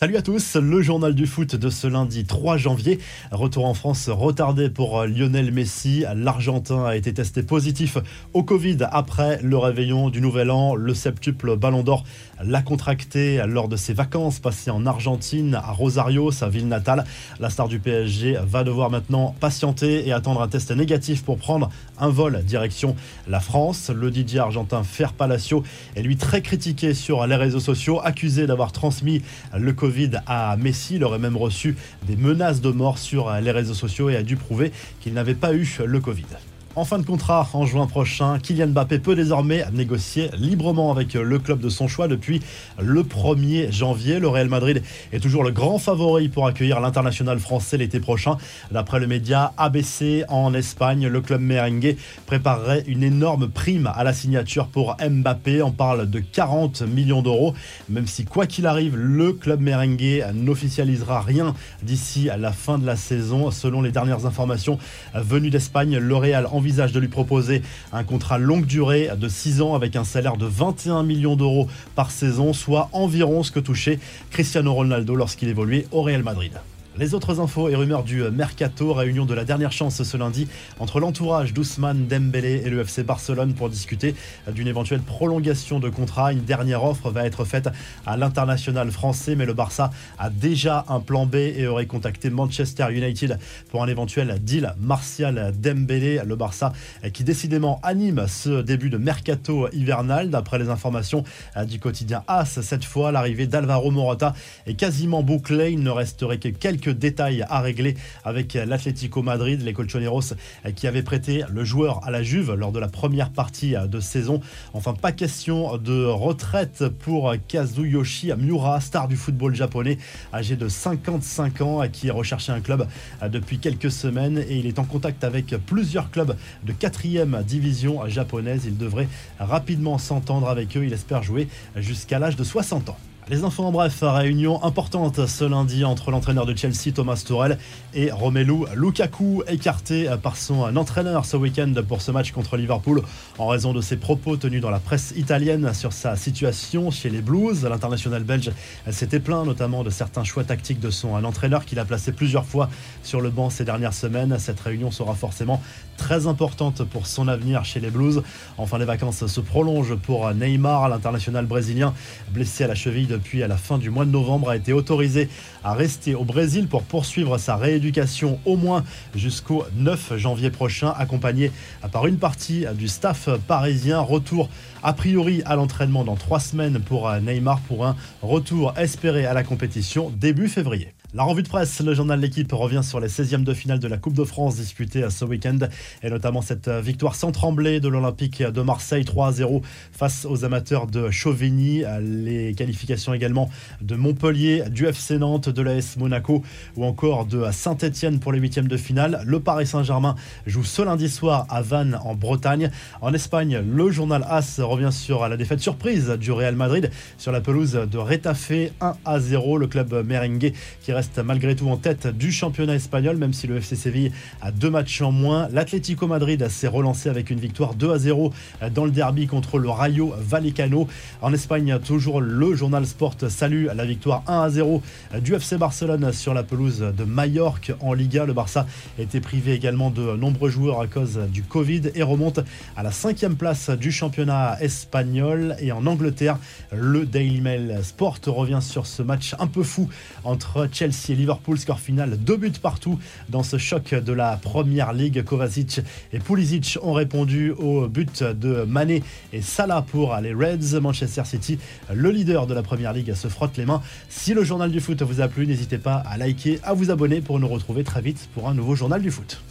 Salut à tous, le journal du foot de ce lundi 3 janvier. Retour en France retardé pour Lionel Messi. L'Argentin a été testé positif au Covid après le réveillon du Nouvel An. Le septuple Ballon d'Or l'a contracté lors de ses vacances passées en Argentine, à Rosario, sa ville natale. La star du PSG va devoir maintenant patienter et attendre un test négatif pour prendre un vol direction la France. Le DJ argentin Fer Palacio est lui très critiqué sur les réseaux sociaux, accusé d'avoir transmis le Covid Covid à Messi. Il aurait même reçu des menaces de mort sur les réseaux sociaux et a dû prouver qu'il n'avait pas eu le Covid. En fin de contrat, en juin prochain, Kylian Mbappé peut désormais négocier librement avec le club de son choix depuis le 1er janvier. Le Real Madrid est toujours le grand favori pour accueillir l'international français l'été prochain. D'après le média ABC en Espagne, le club merengue préparerait une énorme prime à la signature pour Mbappé. On parle de 40 millions d'euros, même si quoi qu'il arrive, le club merengue n'officialisera rien d'ici à la fin de la saison. Selon les dernières informations venues d'Espagne, le Real envisage envisage de lui proposer un contrat longue durée de 6 ans avec un salaire de 21 millions d'euros par saison, soit environ ce que touchait Cristiano Ronaldo lorsqu'il évoluait au Real Madrid. Les autres infos et rumeurs du mercato, réunion de la dernière chance ce lundi entre l'entourage d'Ousmane Dembélé et le FC Barcelone pour discuter d'une éventuelle prolongation de contrat. Une dernière offre va être faite à l'international français, mais le Barça a déjà un plan B et aurait contacté Manchester United pour un éventuel deal Martial Dembélé. Le Barça qui décidément anime ce début de mercato hivernal. D'après les informations du quotidien AS, cette fois l'arrivée d'Alvaro Morata est quasiment bouclée. Il ne resterait que quelques détails à régler avec l'Atlético Madrid, les Colchoneros qui avaient prêté le joueur à la Juve lors de la première partie de saison. Enfin, pas question de retraite pour Kazuyoshi Miura, star du football japonais, âgé de 55 ans, qui recherchait un club depuis quelques semaines et il est en contact avec plusieurs clubs de 4 division japonaise. Il devrait rapidement s'entendre avec eux. Il espère jouer jusqu'à l'âge de 60 ans. Les infos en bref, réunion importante ce lundi entre l'entraîneur de Chelsea Thomas Tuchel et Romelu Lukaku, écarté par son entraîneur ce week-end pour ce match contre Liverpool en raison de ses propos tenus dans la presse italienne sur sa situation chez les Blues. L'international belge s'était plaint notamment de certains choix tactiques de son entraîneur qu'il a placé plusieurs fois sur le banc ces dernières semaines. Cette réunion sera forcément très importante pour son avenir chez les Blues. Enfin, les vacances se prolongent pour Neymar, l'international brésilien blessé à la cheville de depuis à la fin du mois de novembre, a été autorisé à rester au Brésil pour poursuivre sa rééducation au moins jusqu'au 9 janvier prochain, accompagné par une partie du staff parisien. Retour a priori à l'entraînement dans trois semaines pour Neymar pour un retour espéré à la compétition début février. La revue de presse, le journal L'équipe revient sur les 16e de finale de la Coupe de France disputée ce week-end et notamment cette victoire sans trembler de l'Olympique de Marseille 3-0 face aux amateurs de Chauvigny. Les qualifications également de Montpellier, du FC Nantes, de l'AS Monaco ou encore de Saint-Etienne pour les huitièmes de finale. Le Paris Saint-Germain joue ce lundi soir à Vannes en Bretagne. En Espagne, le journal AS revient sur la défaite surprise du Real Madrid sur la pelouse de Retafe 1 0. Le club merengue qui reste malgré tout en tête du championnat espagnol, même si le FC Séville a deux matchs en moins. L'Atlético Madrid s'est relancé avec une victoire 2 à 0 dans le derby contre le Rayo Vallecano. En Espagne, toujours le journal Sport salue la victoire 1 à 0 du FC Barcelone sur la pelouse de Majorque en Liga. Le Barça été privé également de nombreux joueurs à cause du Covid et remonte à la cinquième place du championnat espagnol. Et en Angleterre, le Daily Mail Sport revient sur ce match un peu fou entre Chelsea Chelsea et Liverpool. Score final, deux buts partout dans ce choc de la première ligue. Kovacic et Pulisic ont répondu au but de Mané et Salah pour les Reds. Manchester City, le leader de la première ligue, se frotte les mains. Si le journal du foot vous a plu, n'hésitez pas à liker, à vous abonner pour nous retrouver très vite pour un nouveau journal du foot.